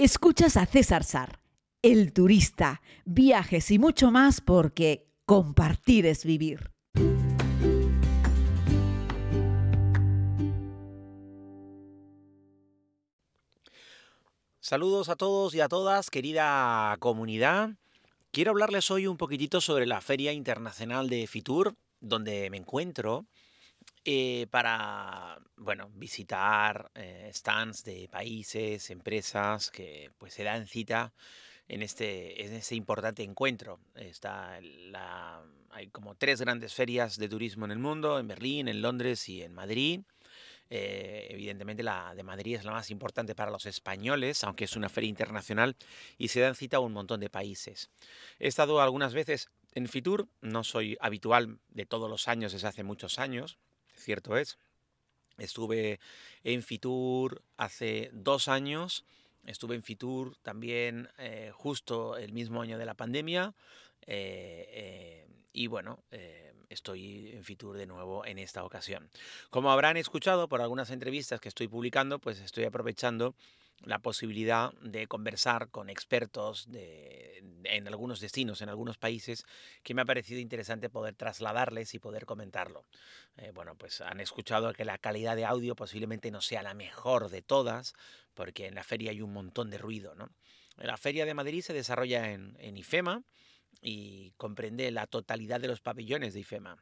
Escuchas a César Sar, el turista, viajes y mucho más porque compartir es vivir. Saludos a todos y a todas, querida comunidad. Quiero hablarles hoy un poquitito sobre la Feria Internacional de Fitur, donde me encuentro, eh, para, bueno, visitar eh, stands de países, empresas que pues se dan cita en este, en este importante encuentro. Está la, hay como tres grandes ferias de turismo en el mundo, en Berlín, en Londres y en Madrid. Eh, evidentemente la de Madrid es la más importante para los españoles, aunque es una feria internacional y se dan cita a un montón de países. He estado algunas veces en Fitur, no soy habitual de todos los años desde hace muchos años, cierto es. Estuve en Fitur hace dos años, estuve en Fitur también eh, justo el mismo año de la pandemia eh, y bueno, estoy en Fitur de nuevo en esta ocasión. Como habrán escuchado por algunas entrevistas que estoy publicando, pues estoy aprovechando la posibilidad de conversar con expertos de, en algunos destinos, en algunos países, que me ha parecido interesante poder trasladarles y poder comentarlo. Eh, bueno, pues han escuchado que la calidad de audio posiblemente no sea la mejor de todas, porque en la feria hay un montón de ruido. ¿no? La feria de Madrid se desarrolla en, en IFEMA, y comprende la totalidad de los pabellones de IFEMA.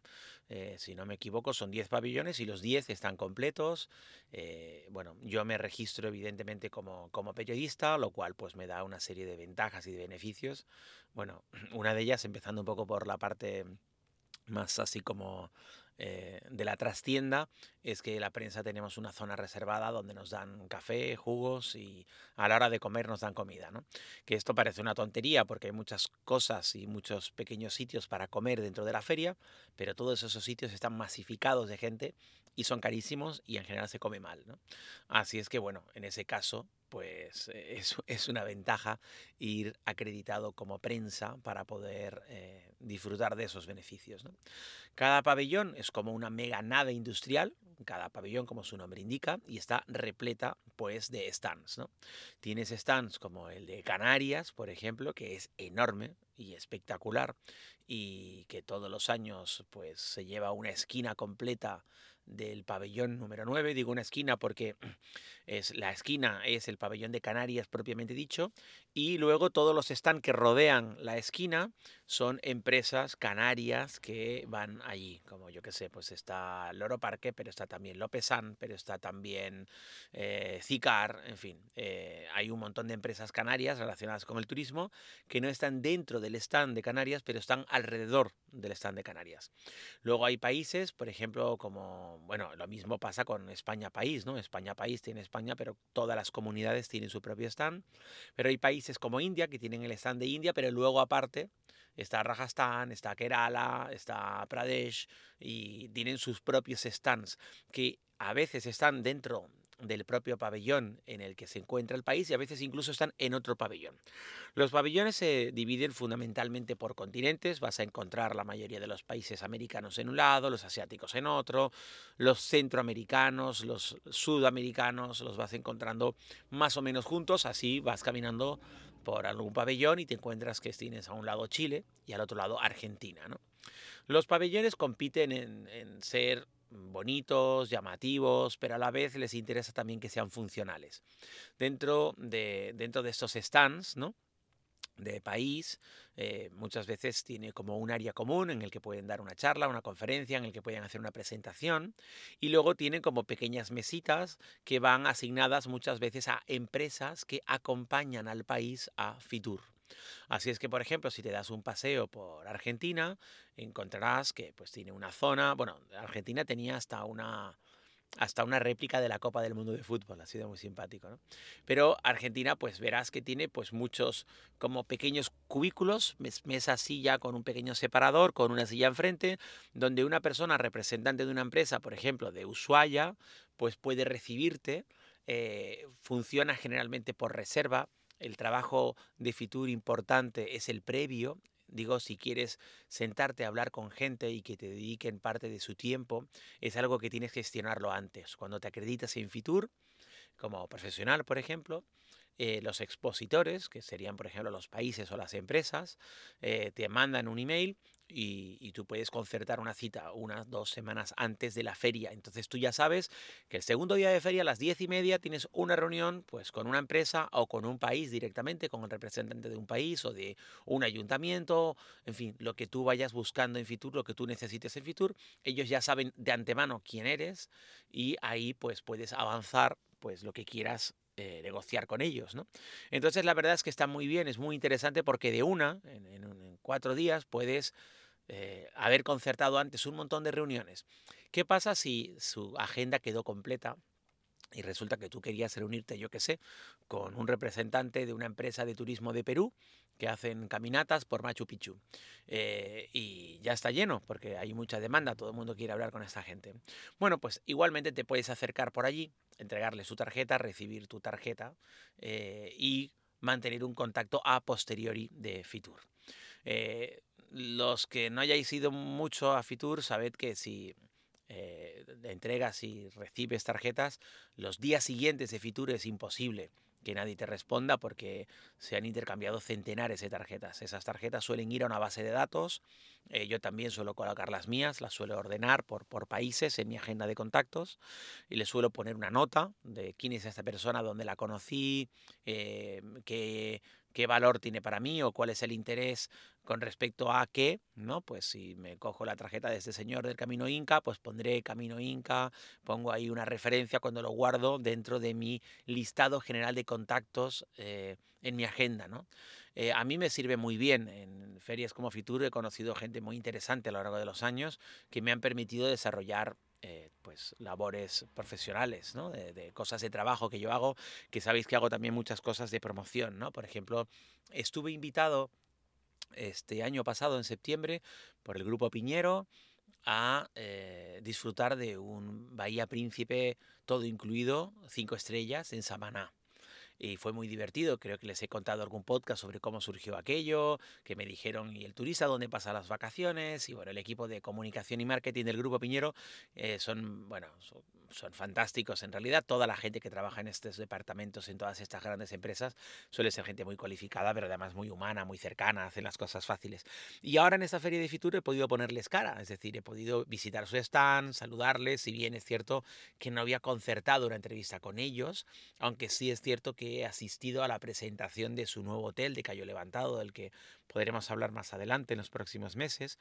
Eh, si no me equivoco, son 10 pabellones y los 10 están completos. Eh, bueno, yo me registro evidentemente como, como periodista, lo cual pues me da una serie de ventajas y de beneficios. Bueno, una de ellas, empezando un poco por la parte más así como eh, de la trastienda es que la prensa tenemos una zona reservada donde nos dan café, jugos y a la hora de comer nos dan comida. Que esto parece una tontería porque hay muchas cosas y muchos pequeños sitios para comer dentro de la feria, pero todos esos sitios están masificados de gente y son carísimos y en general se come mal. ¿no? Así es que bueno, en ese caso pues eh, es, una ventaja ir acreditado como prensa para poder eh, disfrutar de esos beneficios. Cada pabellón es como una mega nave industrial, cada pabellón como su nombre indica, y está repleta pues de stands. ¿no? Tienes stands como el de Canarias, por ejemplo, que es enorme y espectacular y que todos los años pues se lleva una esquina completa del pabellón número 9. Digo una esquina porque es, la esquina es el pabellón de Canarias propiamente dicho y luego todos los stands que rodean la esquina son empresas canarias que van allí, como yo que sé, pues está Loro Parque, pero está también Lopesan, pero está también eh, Cicar, en fin, eh, hay un montón de empresas canarias relacionadas con el turismo que no están dentro del stand de Canarias, pero están alrededor del stand de Canarias. Luego hay países, por ejemplo, como, bueno, lo mismo pasa con España País, ¿no? España País tiene España, pero todas las comunidades tienen su propio stand, pero hay países como India que tienen el stand de India, pero luego aparte está Rajasthan, está Kerala, está Pradesh y tienen sus propios stands que a veces están dentro del propio pabellón en el que se encuentra el país y a veces incluso están en otro pabellón. Los pabellones se dividen fundamentalmente por continentes, vas a encontrar la mayoría de los países americanos en un lado, los asiáticos en otro, los centroamericanos, los sudamericanos, los vas encontrando más o menos juntos, así vas caminando por algún pabellón y te encuentras que tienes a un lado Chile y al otro lado Argentina. Los pabellones compiten en, en ser bonitos, llamativos, pero a la vez les interesa también que sean funcionales. Dentro de, dentro de estos stands, ¿no? De país, eh, muchas veces tiene como un área común en el que pueden dar una charla, una conferencia, en el que pueden hacer una presentación y luego tienen como pequeñas mesitas que van asignadas muchas veces a empresas que acompañan al país a Fitur. Así es que, por ejemplo, si te das un paseo por Argentina, encontrarás que pues tiene una zona, bueno, Argentina tenía hasta una hasta una réplica de la Copa del Mundo de Fútbol, ha sido muy simpático, ¿no? Pero Argentina, pues verás que tiene pues muchos como pequeños cubículos, mesa silla con un pequeño separador, con una silla enfrente, donde una persona representante de una empresa, por ejemplo, de Ushuaia, pues puede recibirte, eh, funciona generalmente por reserva, el trabajo de Fitur importante es el previo. Digo, si quieres sentarte a hablar con gente y que te dediquen parte de su tiempo, es algo que tienes que gestionarlo antes. Cuando te acreditas en Fitur, como profesional, por ejemplo, eh, los expositores, que serían por ejemplo los países o las empresas, eh, te mandan un email y, tú puedes concertar una cita unas dos semanas antes de la feria. Entonces tú ya sabes que el segundo día de feria a las diez y media tienes una reunión pues con una empresa o con un país directamente, con el representante de un país o de un ayuntamiento, en fin, lo que tú vayas buscando en Fitur, lo que tú necesites en Fitur, ellos ya saben de antemano quién eres y ahí pues puedes avanzar pues lo que quieras eh, negociar con ellos, ¿no? Entonces la verdad es que está muy bien, es muy interesante porque de una, en cuatro días, puedes eh, haber concertado antes un montón de reuniones. ¿Qué pasa si su agenda quedó completa? Y resulta que tú querías reunirte, yo qué sé, con un representante de una empresa de turismo de Perú que hacen caminatas por Machu Picchu. Eh, y ya está lleno, porque hay mucha demanda, todo el mundo quiere hablar con esa gente. Bueno, pues igualmente te puedes acercar por allí, entregarle su tarjeta, recibir tu tarjeta eh, y mantener un contacto a posteriori de Fitur los que no hayáis ido mucho a Fitur, sabed que si eh, entregas y recibes tarjetas, los días siguientes de Fitur es imposible que nadie te responda porque se han intercambiado centenares de tarjetas. Esas tarjetas suelen ir a una base de datos. Eh, yo también suelo colocar las mías, las suelo ordenar por, por países en mi agenda de contactos y le suelo poner una nota de quién es esta persona, dónde la conocí, eh, qué, qué valor tiene para mí o cuál es el interés con respecto a qué, ¿no? Pues si me cojo la tarjeta de este señor del Camino Inca, pues pondré Camino Inca, pongo ahí una referencia cuando lo guardo dentro de mi listado general de contactos eh, en mi agenda, ¿no? Eh, a mí me sirve muy bien. En ferias como Fitur he conocido gente muy interesante a lo largo de los años que me han permitido desarrollar eh, pues labores profesionales, ¿no? De, cosas de trabajo que yo hago, que sabéis que hago también muchas cosas de promoción, ¿no? Por ejemplo, estuve invitado este año pasado, en septiembre, por el Grupo Piñero a eh, disfrutar de un Bahía Príncipe todo incluido, cinco estrellas en Samaná y fue muy divertido. Creo que les he contado algún podcast sobre cómo surgió aquello, que me dijeron, ¿y el turista dónde pasa las vacaciones? Y bueno, el equipo de comunicación y marketing del Grupo Piñero eh, son, bueno, son, fantásticos. En realidad, toda la gente que trabaja en estos departamentos, en todas estas grandes empresas, suele ser gente muy cualificada, pero además muy humana, muy cercana, hacen las cosas fáciles. Y ahora en esta feria de Fitur he podido ponerles cara, es decir, he podido visitar su stand, saludarles, si bien es cierto que no había concertado una entrevista con ellos, aunque sí es cierto he asistido a la presentación de su nuevo hotel de Cayo Levantado, del que podremos hablar más adelante en los próximos meses,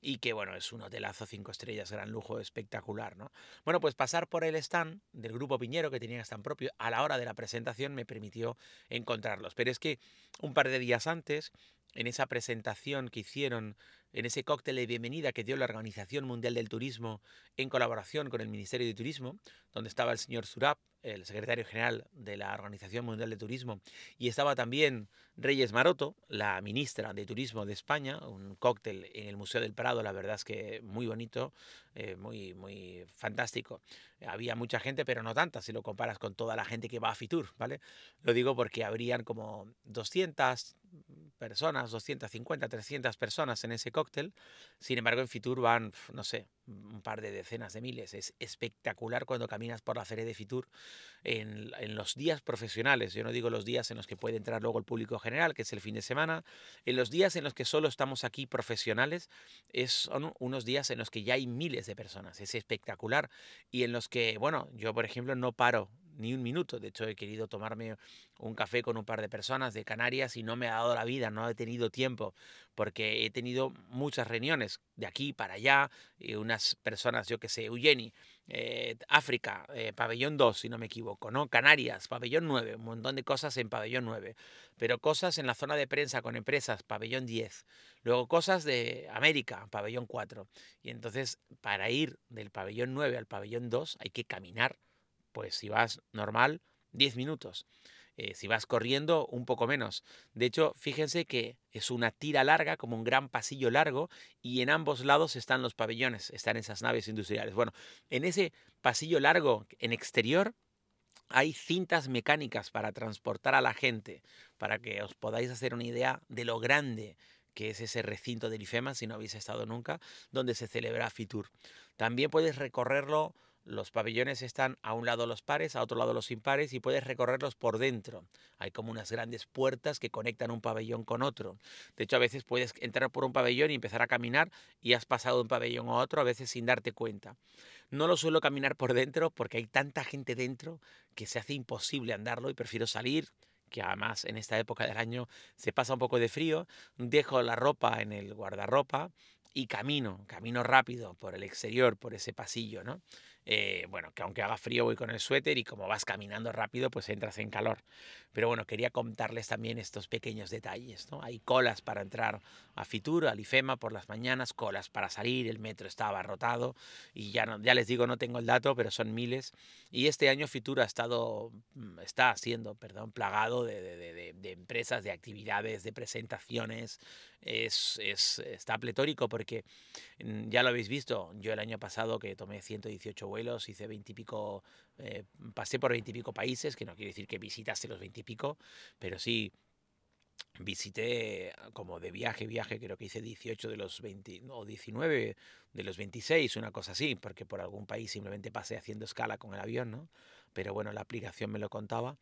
y que bueno, es un hotelazo cinco estrellas, gran lujo, espectacular, ¿no? Bueno, pues pasar por el stand del grupo Piñero, que tenía stand propio, a la hora de la presentación me permitió encontrarlos. Pero es que un par de días antes, en esa presentación que hicieron en ese cóctel de bienvenida que dio la Organización Mundial del Turismo en colaboración con el Ministerio de Turismo, donde estaba el señor Surab, el secretario general de la Organización Mundial de Turismo, y estaba también Reyes Maroto, la ministra de Turismo de España, un cóctel en el Museo del Prado, la verdad es que muy bonito, eh, muy, muy fantástico. Había mucha gente, pero no tanta si lo comparas con toda la gente que va a Fitur, ¿vale? Lo digo porque habrían como 200 personas, 250, 300 personas en ese cóctel. Sin embargo, en Fitur van, no sé, un par de decenas de miles. Es espectacular cuando caminas por la feria de Fitur en, en, los días profesionales. Yo no digo los días en los que puede entrar luego el público general, que es el fin de semana. En los días en los que solo estamos aquí profesionales, es, son unos días en los que ya hay miles de personas. Es espectacular. Y en los que, bueno, yo por ejemplo no paro ni un minuto. De hecho, he querido tomarme un café con un par de personas de Canarias y no me ha dado la vida, no he tenido tiempo, porque he tenido muchas reuniones de aquí para allá, y unas personas, yo que sé, Eugeni, eh, África, eh, pabellón 2, si no me equivoco, ¿no? Canarias, pabellón 9, un montón de cosas en pabellón 9, pero cosas en la zona de prensa con empresas, pabellón 10, luego cosas de América, pabellón 4, y entonces para ir del pabellón 9 al pabellón 2 hay que caminar pues si vas normal, 10 minutos. Eh, si vas corriendo, un poco menos. De hecho, fíjense que es una tira larga, como un gran pasillo largo, y en ambos lados están los pabellones, están esas naves industriales. Bueno, en ese pasillo largo, en exterior, hay cintas mecánicas para transportar a la gente, para que os podáis hacer una idea de lo grande que es ese recinto del IFEMA, si no habéis estado nunca, donde se celebra FITUR. También puedes recorrerlo los pabellones están a un lado los pares, a otro lado los impares y puedes recorrerlos por dentro. Hay como unas grandes puertas que conectan un pabellón con otro. De hecho, a veces puedes entrar por un pabellón y empezar a caminar y has pasado de un pabellón a otro, a veces sin darte cuenta. No lo suelo caminar por dentro porque hay tanta gente dentro que se hace imposible andarlo y prefiero salir que además en esta época del año se pasa un poco de frío, dejo la ropa en el guardarropa y camino, camino rápido por el exterior, por ese pasillo, ¿no? Eh, bueno, que aunque haga frío voy con el suéter y como vas caminando rápido, pues entras en calor. Pero bueno, quería contarles también estos pequeños detalles, ¿no? Hay colas para entrar a Fitur, al IFEMA por las mañanas, colas para salir, el metro estaba abarrotado y ya, no, ya les digo, no tengo el dato, pero son miles. Y este año Fitur ha estado, mm, está siendo, perdón, plagado de, de, de empresas, de actividades, de presentaciones, es, es, está pletórico porque mm, ya lo habéis visto, yo el año pasado que tomé 118 vuelos, hice 20 y pico, eh, pasé por 20 y pico países, que no quiere decir que visitaste los 20 y pico, pero sí visité como de viaje, viaje, creo que hice 18 de los 20, o 19 de los 26, una cosa así, porque por algún país simplemente pasé haciendo escala con el avión, ¿no? Pero bueno, la aplicación me lo contaba.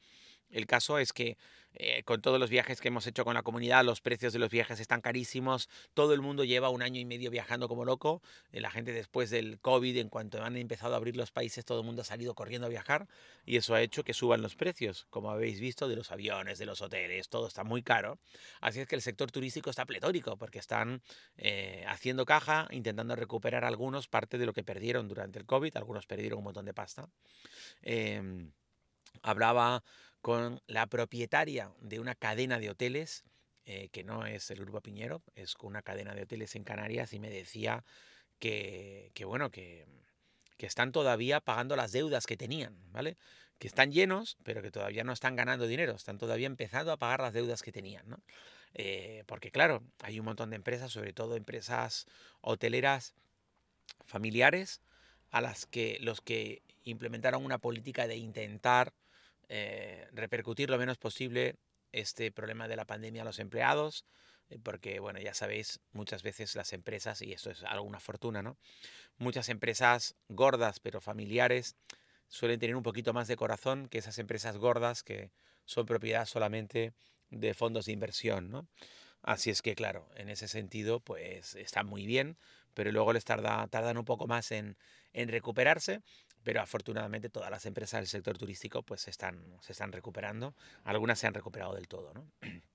El caso es que eh, con todos los viajes que hemos hecho con la comunidad, los precios de los viajes están carísimos, todo el mundo lleva un año y medio viajando como loco, eh, la gente después del COVID, en cuanto han empezado a abrir los países, todo el mundo ha salido corriendo a viajar y eso ha hecho que suban los precios, como habéis visto, de los aviones, de los hoteles, todo está muy caro. Así es que el sector turístico está pletórico porque están eh, haciendo caja, intentando recuperar algunos parte de lo que perdieron durante el COVID, algunos perdieron un montón de pasta. Em, hablaba con la propietaria de una cadena de hoteles, eh, que no es el Grupo Piñero, es una cadena de hoteles en Canarias, y me decía que, que bueno, que, que están todavía pagando las deudas que tenían, ¿vale? Que están llenos, pero que todavía no están ganando dinero, están todavía empezando a pagar las deudas que tenían, ¿no? Eh, porque claro, hay un montón de empresas, sobre todo empresas hoteleras familiares, a las que los que implementaron una política de intentar eh, repercutir lo menos posible este problema de la pandemia a los empleados, eh, porque, bueno, ya sabéis, muchas veces las empresas, y esto es algo una fortuna, ¿no? Muchas empresas gordas pero familiares suelen tener un poquito más de corazón que esas empresas gordas que son propiedad solamente de fondos de inversión, ¿no? Así es que, claro, en ese sentido, pues están muy bien, pero luego les tarda, tardan un poco más en, en recuperarse pero afortunadamente todas las empresas del sector turístico pues están, se están recuperando, algunas se han recuperado del todo, ¿no?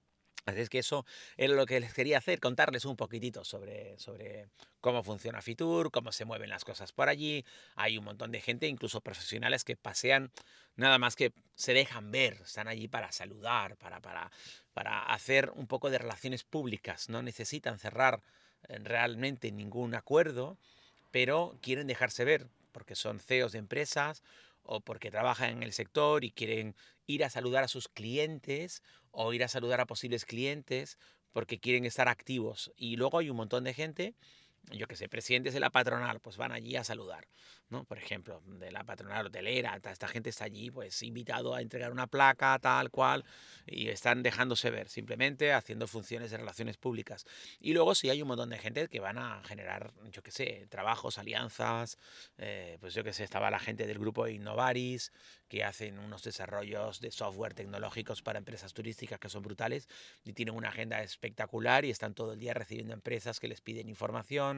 Así es que eso es lo que les quería hacer, contarles un poquitito sobre, sobre cómo funciona Fitur, cómo se mueven las cosas por allí. Hay un montón de gente, incluso profesionales, que pasean nada más que se dejan ver, están allí para saludar, para, para, para hacer un poco de relaciones públicas. No necesitan cerrar eh, realmente ningún acuerdo, pero quieren dejarse ver porque son CEOs de empresas o porque trabajan en el sector y quieren ir a saludar a sus clientes o ir a saludar a posibles clientes porque quieren estar activos. Y luego hay un montón de gente, yo que sé, presidentes de la patronal, pues van allí a saludar. ¿no? Por ejemplo, de la patronal hotelera, esta gente está allí pues invitado a entregar una placa, tal cual, y están dejándose ver, simplemente haciendo funciones de relaciones públicas. Y luego sí hay un montón de gente que van a generar, yo qué sé, trabajos, alianzas, eh, pues yo qué sé, estaba la gente del grupo Innovaris, que hacen unos desarrollos de software tecnológicos para empresas turísticas que son brutales y tienen una agenda espectacular y están todo el día recibiendo empresas que les piden información.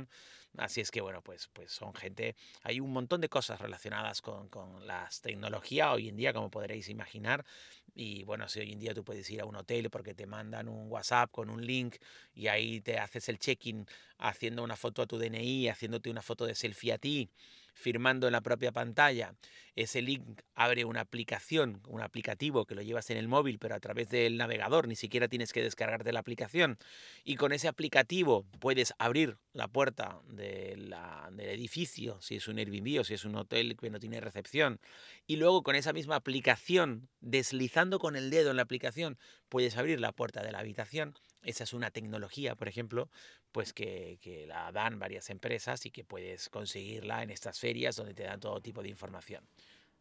Así es que, bueno, pues, pues son gente, hay un montón de cosas relacionadas con, con las tecnologías hoy en día, como podréis imaginar. Y bueno, si hoy en día tú puedes ir a un hotel porque te mandan un WhatsApp con un link y ahí te haces el check-in haciendo una foto a tu DNI, haciéndote una foto de selfie a ti firmando en la propia pantalla. Ese link abre una aplicación, un aplicativo que lo llevas en el móvil, pero a través del navegador, ni siquiera tienes que descargarte la aplicación. Y con ese aplicativo puedes abrir la puerta del edificio, si es un Airbnb o si es un hotel que no tiene recepción. Y luego con esa misma aplicación, deslizando con el dedo en la aplicación, puedes abrir la puerta de la habitación esa es una tecnología, por ejemplo, pues que, que, la dan varias empresas y que puedes conseguirla en estas ferias donde te dan todo tipo de información.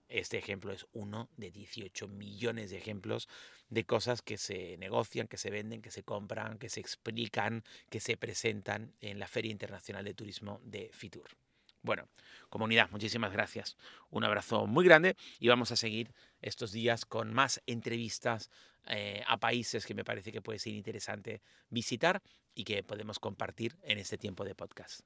Este ejemplo es uno de 18 millones de ejemplos de cosas que se negocian, que se venden, que se compran, que se explican, que se presentan en la Feria Internacional de Turismo de Fitur. Bueno, comunidad, muchísimas gracias. Un abrazo muy grande y vamos a seguir estos días con más entrevistas eh, a países que me parece que puede ser interesante visitar y que podemos compartir en este tiempo de podcast.